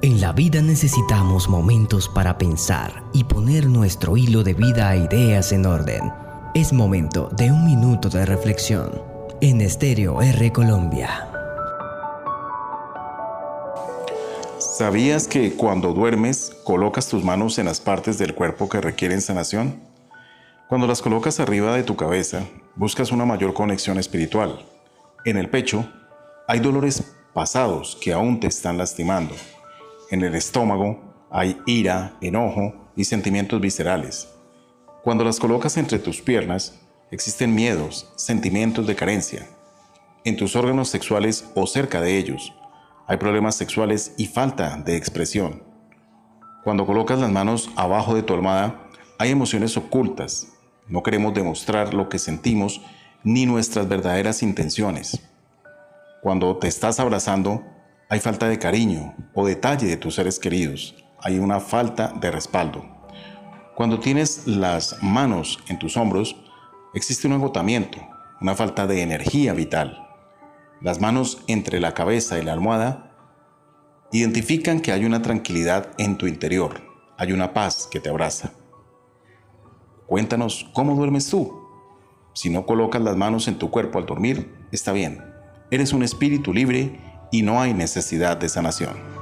En la vida necesitamos momentos para pensar y poner nuestro hilo de vida e ideas en orden. Es momento de un minuto de reflexión en Estéreo R Colombia. ¿Sabías que cuando duermes colocas tus manos en las partes del cuerpo que requieren sanación? Cuando las colocas arriba de tu cabeza, buscas una mayor conexión espiritual. En el pecho hay dolores pasados que aún te están lastimando en el estómago hay ira, enojo y sentimientos viscerales. Cuando las colocas entre tus piernas, existen miedos, sentimientos de carencia. En tus órganos sexuales o cerca de ellos, hay problemas sexuales y falta de expresión. Cuando colocas las manos abajo de tu almohada, hay emociones ocultas. No queremos demostrar lo que sentimos ni nuestras verdaderas intenciones. Cuando te estás abrazando, hay falta de cariño o detalle de tus seres queridos. Hay una falta de respaldo. Cuando tienes las manos en tus hombros, existe un agotamiento, una falta de energía vital. Las manos entre la cabeza y la almohada identifican que hay una tranquilidad en tu interior, hay una paz que te abraza. Cuéntanos cómo duermes tú. Si no colocas las manos en tu cuerpo al dormir, está bien. Eres un espíritu libre y no hay necesidad de sanación.